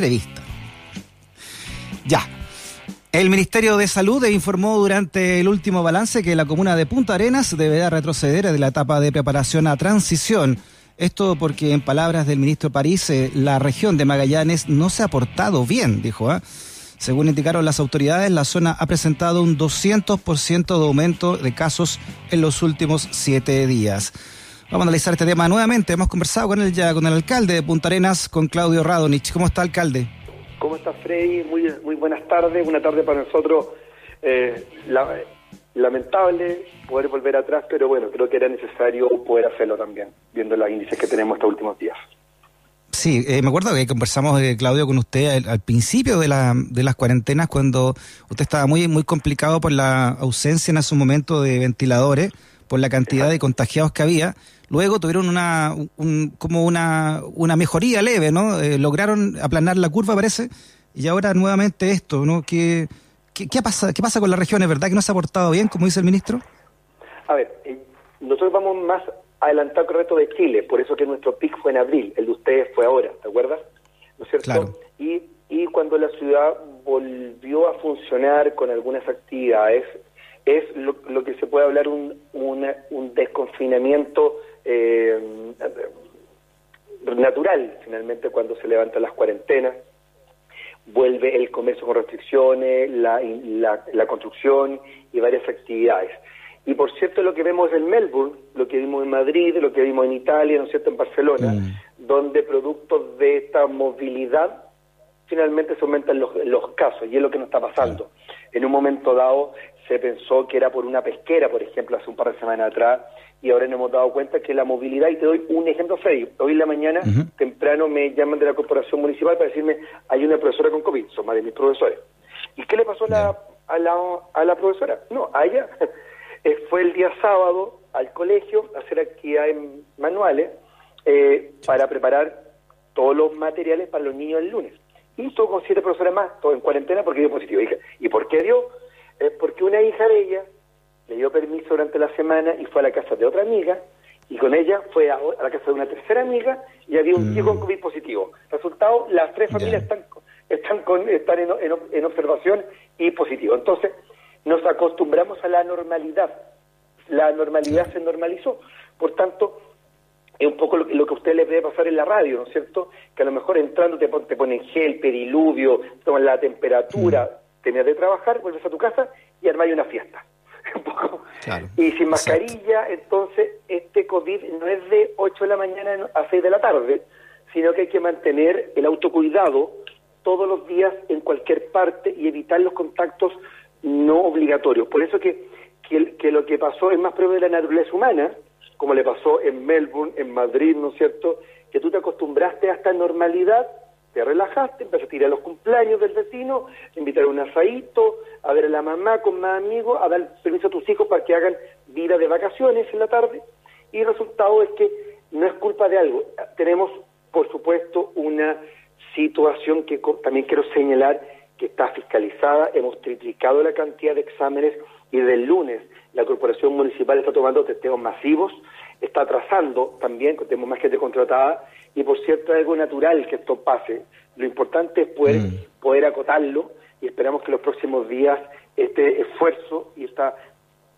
entrevista. Ya. El Ministerio de Salud informó durante el último balance que la comuna de Punta Arenas deberá retroceder de la etapa de preparación a transición. Esto porque, en palabras del ministro París, eh, la región de Magallanes no se ha portado bien, dijo. ¿ah? Según indicaron las autoridades, la zona ha presentado un 200% de aumento de casos en los últimos siete días. Vamos a analizar este tema nuevamente. Hemos conversado con él ya, con el alcalde de Punta Arenas, con Claudio Radonich. ¿Cómo está, alcalde? ¿Cómo está, Freddy? Muy, muy buenas tardes. Una tarde para nosotros eh, lamentable poder volver atrás, pero bueno, creo que era necesario poder hacerlo también, viendo los índices que tenemos estos últimos días. Sí, eh, me acuerdo que conversamos, eh, Claudio, con usted al, principio de, la, de las cuarentenas, cuando usted estaba muy, muy complicado por la ausencia en su momento de ventiladores, por la cantidad de contagiados que había. Luego tuvieron una, como una, una mejoría leve, ¿no? Eh, lograron aplanar la curva, parece, y ahora nuevamente esto, ¿no? ¿Qué, qué, qué, pasa, ¿Qué pasa con la región? ¿Es verdad que no se ha portado bien, como dice el ministro? A ver, nosotros vamos más adelantado que el resto de Chile, por eso que nuestro pic fue en abril, el de ustedes fue ahora, ¿te acuerdas? ¿No es cierto? Y, y cuando la ciudad volvió a funcionar con algunas actividades, es lo, que se puede hablar un, un desconfinamiento eh, natural, finalmente, cuando se levantan las cuarentenas, vuelve el comercio con restricciones, la, la, la construcción y varias actividades. Y por cierto, lo que vemos en Melbourne, lo que vimos en Madrid, lo que vimos en Italia, ¿no es cierto?, en Barcelona, mm. donde productos de esta movilidad finalmente se aumentan los, los casos, y es lo que nos está pasando. En un momento dado se pensó que era por una pesquera, por ejemplo, hace un par de semanas atrás, y ahora nos hemos dado cuenta que la movilidad, y te doy un ejemplo feo, hoy en la mañana, temprano me llaman de la corporación municipal para decirme, hay una profesora con COVID, son más de mis profesores. ¿Y qué le pasó a la, a la, a la profesora? No, a ella eh, fue el día sábado al colegio a hacer actividades manuales eh, para preparar todos los materiales para los niños el lunes. Y estuvo con siete profesores más, todo en cuarentena porque dio positivo. ¿Y por qué dio? Es porque una hija de ella le dio permiso durante la semana y fue a la casa de otra amiga y con ella fue a, la casa de una tercera amiga y había un hijo con mm. COVID positivo. Resultado, las tres familias están están con, están en, en, observación y positivo. Entonces, nos acostumbramos a la normalidad. La normalidad se normalizó. Por tanto, es un poco lo, que a usted le puede pasar en la radio, ¿no es cierto? Que a lo mejor entrando te, te ponen gel, pediluvio, toman la temperatura, mm. tenías de trabajar, vuelves a tu casa y armáis una fiesta. y sin mascarilla, entonces este COVID no es de 8 de la mañana a 6 de la tarde, sino que hay que mantener el autocuidado todos los días en cualquier parte y evitar los contactos no obligatorios. Por eso que, que, lo que pasó es más propio de la naturaleza humana, como le pasó en Melbourne, en Madrid, ¿no es cierto? Que tú te acostumbraste a esta normalidad, te relajaste, empezaste a ir a los cumpleaños del vecino, invitar a un asadito, a ver a la mamá con más amigos, a dar permiso a tus hijos para que hagan vida de vacaciones en la tarde. Y el resultado es que no es culpa de algo. Tenemos, por supuesto, una situación que también quiero señalar que está fiscalizada, hemos triplicado la cantidad de exámenes y del lunes la Corporación Municipal está tomando testeos masivos, está atrasando también, tenemos más gente contratada, y por cierto es algo natural que esto pase. Lo importante es poder, mm. poder acotarlo y esperamos que los próximos días este esfuerzo y esta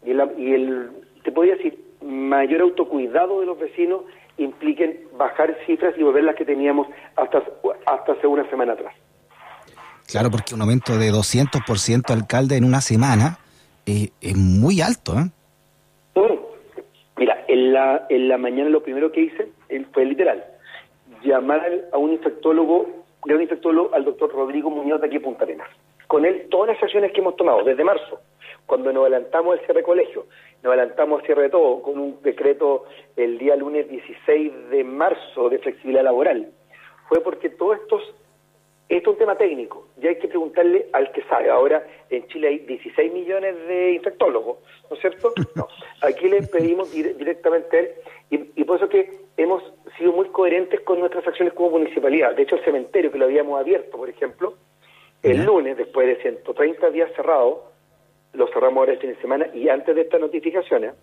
y, y el, te podría decir, mayor autocuidado de los vecinos impliquen bajar cifras y volver las que teníamos hasta, hasta hace una semana atrás. Claro, porque un aumento de 200% alcalde en una semana eh, es muy alto. ¿eh? Mira, en la, en la mañana lo primero que hice fue literal, llamar a un infectólogo, de un infectólogo al doctor Rodrigo Muñoz de aquí en Punta Arenas. Con él todas las acciones que hemos tomado desde marzo, cuando nos adelantamos el cierre de colegio, nos adelantamos el cierre de todo, con un decreto el día lunes 16 de marzo de flexibilidad laboral, fue porque todos estos esto es un tema técnico, ya hay que preguntarle al que sabe. Ahora en Chile hay 16 millones de infectólogos, ¿no es cierto? No. Aquí le pedimos directamente a él, y, por eso que hemos sido muy coherentes con nuestras acciones como municipalidad. De hecho, el cementerio que lo habíamos abierto, por ejemplo, el lunes, después de 130 días cerrado, lo cerramos ahora el fin de semana y antes de estas notificaciones,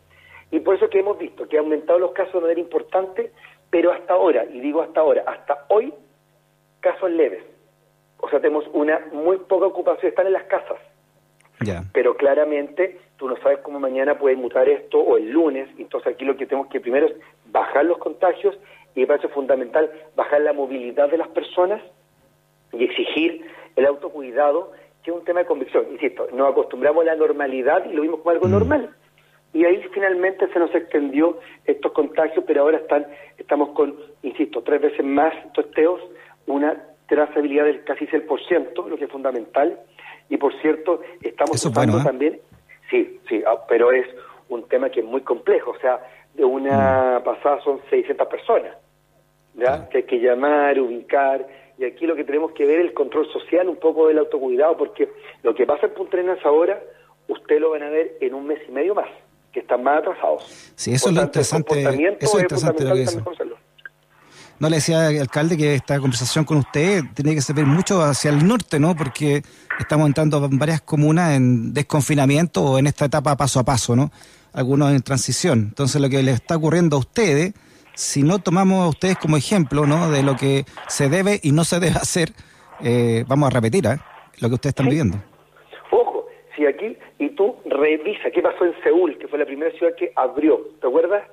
y por eso que hemos visto que ha aumentado los casos de manera importante, pero hasta ahora, y digo hasta ahora, hasta hoy, casos leves o sea, tenemos una muy poca ocupación, están en las casas. Pero claramente tú no sabes cómo mañana puede mutar esto o el lunes, entonces aquí lo que tenemos que primero es bajar los contagios y me parece fundamental bajar la movilidad de las personas y exigir el autocuidado, que es un tema de convicción. Insisto, nos acostumbramos a la normalidad y lo vimos como algo mm. normal. Y ahí finalmente se nos extendió estos contagios, pero ahora están estamos con, insisto, tres veces más testeos, una trazabilidad del casi 6%, lo que es fundamental. Y por cierto, estamos usando ¿eh? también, sí, sí, ah, pero es un tema que es muy complejo, o sea, de una mm. pasada son 600 personas, ¿ya? Que hay que llamar, ubicar, y aquí lo que tenemos que ver es el control social, un poco del autocuidado, porque lo que pasa en Punta Arenas ahora, usted lo van a ver en un mes y medio más, que están más atrasados. Sí, eso es lo interesante, eso es interesante lo que dice. No le decía al alcalde que esta conversación con usted tiene que servir mucho hacia el norte, ¿no? Porque estamos entrando en varias comunas en desconfinamiento o en esta etapa paso a paso, ¿no? Algunos en transición. Entonces, lo que le está ocurriendo a ustedes, si no tomamos a ustedes como ejemplo, ¿no? De lo que se debe y no se debe hacer, eh, vamos a repetir, ¿eh? Lo que ustedes están viviendo. Ojo, si aquí, y tú revisa qué pasó en Seúl, que fue la primera ciudad que abrió, ¿te acuerdas?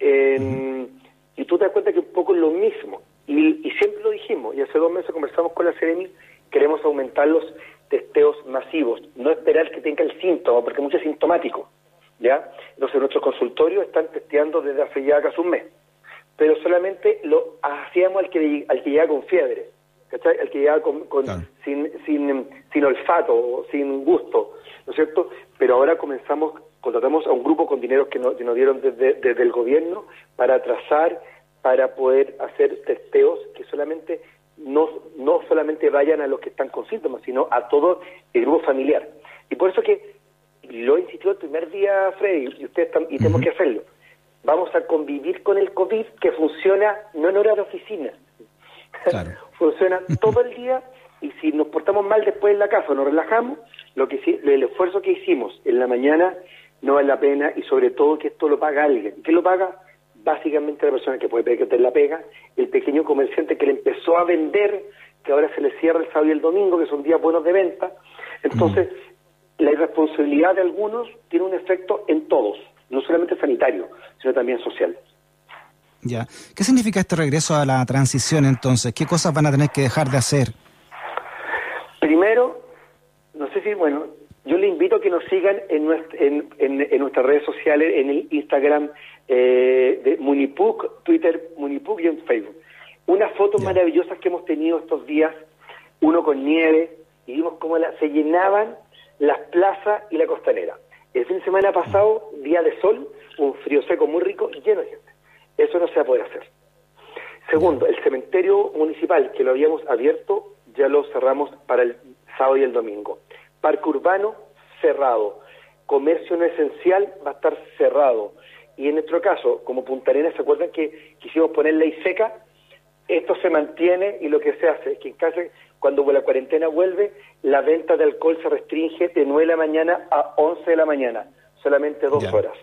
En y tú te das cuenta que un poco es lo mismo. Y, siempre lo dijimos, y hace dos meses conversamos con la Ceremi, queremos aumentar los testeos masivos, no esperar que tenga el síntoma, porque mucho es sintomático. ¿ya? Entonces nuestros consultorios están testeando desde hace ya casi un mes, pero solamente lo hacíamos al que, al que llega con fiebre, ¿cachai? Al que llega con, sin, sin, sin olfato, sin gusto, ¿no es cierto? Pero ahora comenzamos contratamos a un grupo con dinero que nos, dieron desde, el gobierno para trazar, para poder hacer testeos que solamente no, no solamente vayan a los que están con síntomas, sino a todo el grupo familiar. Y por eso que lo insistió el primer día, Freddy, y ustedes y tenemos que hacerlo. Vamos a convivir con el COVID que funciona no en hora de oficina. funciona todo el día y si nos portamos mal después en la casa, nos relajamos, lo que el esfuerzo que hicimos en la mañana no vale la pena y sobre todo que esto lo paga alguien. ¿Qué lo paga? Básicamente la persona que puede pedir la pega, el pequeño comerciante que le empezó a vender, que ahora se le cierra el sábado y el domingo, que son días buenos de venta. Entonces, la irresponsabilidad de algunos tiene un efecto en todos, no solamente sanitario, sino también social. Ya. ¿Qué significa este regreso a la transición entonces? ¿Qué cosas van a tener que dejar de hacer? Primero, no sé si, bueno, yo le invito a que nos sigan en, en, nuestras redes sociales, en el Instagram eh, de Munipuc, Twitter Munipuc y en Facebook. Unas fotos maravillosas que hemos tenido estos días, uno con nieve, y vimos cómo se llenaban las plazas y la costanera. El fin de semana pasado, día de sol, un frío seco muy rico y lleno de gente. Eso no se va a poder hacer. Segundo, el cementerio municipal que lo habíamos abierto, ya lo cerramos para el sábado y el domingo. Parque urbano cerrado. Comercio no esencial va a estar cerrado. Y en nuestro caso, como Punta Arenas, ¿se acuerdan que quisimos poner ley seca? Esto se mantiene y lo que se hace es que en casa, cuando la cuarentena vuelve, la venta de alcohol se restringe de 9 de la mañana a 11 de la mañana, solamente dos horas.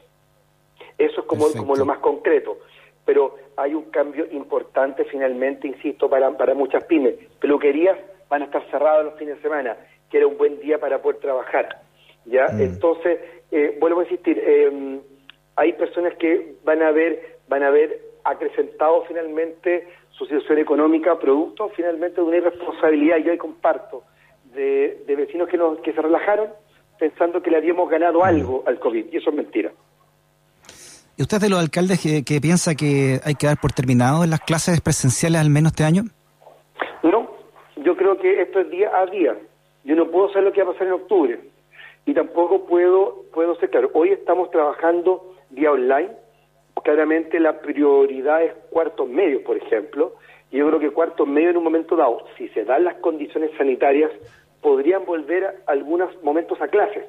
Eso es como, como lo más concreto. Pero hay un cambio importante finalmente, insisto, para, para muchas pymes. Peluquerías van a estar cerradas los fines de semana que era un buen día para poder trabajar. ¿ya? Mm. Entonces, eh, vuelvo a insistir, eh, hay personas que van a ver, van a ver acrecentado finalmente su situación económica producto finalmente de una irresponsabilidad, y yo ahí comparto, de, vecinos que, nos, que se relajaron pensando que le habíamos ganado algo al COVID, y eso es mentira. ¿Y usted de los alcaldes que, que piensa que hay que dar por terminado en las clases presenciales al menos este año? No, yo creo que esto es día a día. Yo no puedo saber lo que va a pasar en octubre y tampoco puedo, puedo ser claro. Hoy estamos trabajando vía online. Claramente la prioridad es cuartos medios, por ejemplo. Y yo creo que cuartos medios en un momento dado, si se dan las condiciones sanitarias, podrían volver algunos momentos a clases,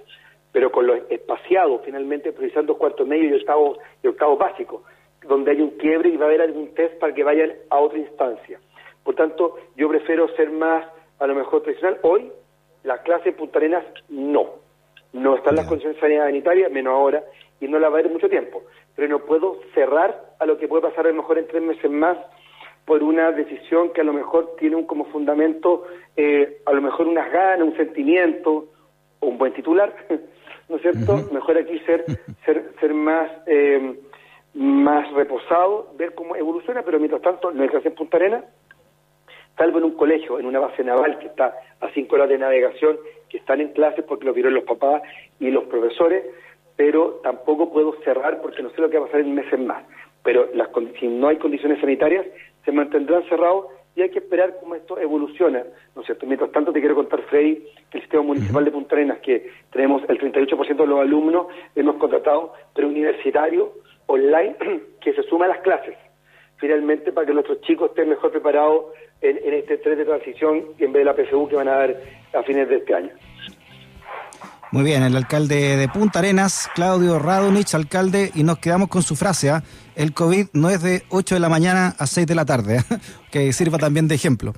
pero con lo espaciado, finalmente precisando cuartos medios y octavos, y octavos básicos, donde hay un quiebre y va a haber algún test para que vayan a otra instancia. Por tanto, yo prefiero ser más, a lo mejor tradicional. Hoy la clase Punta Arenas no. No están las condiciones sanitarias, menos ahora, y no la va a haber mucho tiempo. Pero no puedo cerrar a lo que puede pasar a lo mejor en tres meses más por una decisión que a lo mejor tiene un como fundamento eh, a lo mejor unas ganas, un sentimiento, o un buen titular, ¿no es cierto? Mejor aquí ser, ser, ser más, eh, más reposado, ver cómo evoluciona, pero mientras tanto, no hay que hacer Punta Arena, salvo en un colegio, en una base naval que está a cinco horas de navegación, que están en clases porque lo vieron los papás y los profesores, pero tampoco puedo cerrar porque no sé lo que va a pasar en meses más. Pero las, si no hay condiciones sanitarias, se mantendrán cerrados y hay que esperar cómo esto evoluciona, ¿no es cierto? Mientras tanto, te quiero contar, Freddy, que el sistema municipal de Punta Arenas, que tenemos el 38% de los alumnos, hemos contratado preuniversitario online que se suma a las clases, finalmente para que nuestros chicos estén mejor preparados en, en este tren de transición en vez de la PSU que van a dar a fines de este año. Muy bien, el alcalde de Punta Arenas, Claudio Radonich, alcalde, y nos quedamos con su frase, ¿ah? el COVID no es de 8 de la mañana a 6 de la tarde, ¿ah? que sirva también de ejemplo.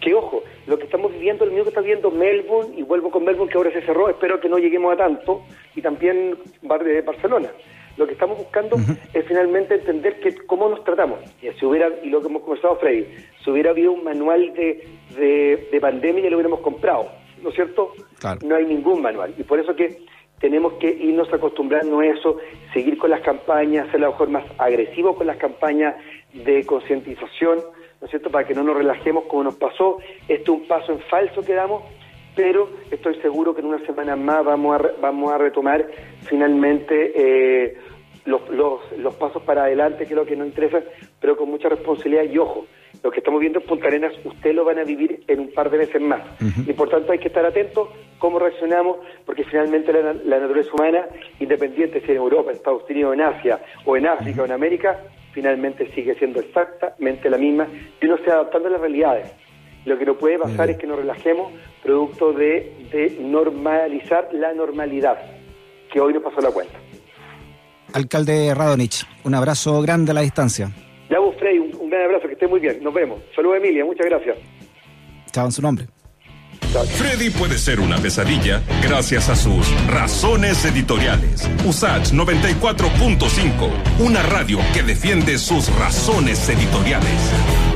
Que ojo, lo que estamos viviendo, el mío que está viendo Melbourne, y vuelvo con Melbourne que ahora se cerró, espero que no lleguemos a tanto, y también de Barcelona. Lo que estamos buscando es finalmente entender que cómo nos tratamos. Y si hubiera, y lo que hemos conversado, Freddy, si hubiera habido un manual de, de, de pandemia ya lo hubiéramos comprado ¿no es cierto? No hay ningún manual. Y por eso que tenemos que irnos acostumbrando a eso, seguir con las campañas, ser a lo mejor más agresivos con las campañas de concientización, ¿no es cierto? Para que no nos relajemos como nos pasó. Esto es un paso en falso que damos, pero estoy seguro que en una semana más vamos a, vamos a retomar finalmente eh, los, los, los pasos para adelante, que es lo que nos interesa, pero con mucha responsabilidad y ojo lo que estamos viendo en Punta Arenas, usted lo van a vivir en un par de veces más. Y por tanto hay que estar atentos cómo reaccionamos, porque finalmente la, naturaleza humana, independiente si en Europa, en Estados Unidos, en Asia, o en África, o en América, finalmente sigue siendo exactamente la misma y uno se adaptando a las realidades. Lo que no puede pasar es que nos relajemos producto de, de normalizar la normalidad, que hoy nos pasó la cuenta. Alcalde Radonich, un abrazo grande a la distancia. Ya vos, Frey, un, gran abrazo, que esté muy bien. Nos vemos. Saludos, Emilia. Muchas gracias. Chao, en su nombre. Freddy puede ser una pesadilla gracias a sus razones editoriales. USACH 94.5, una radio que defiende sus razones editoriales.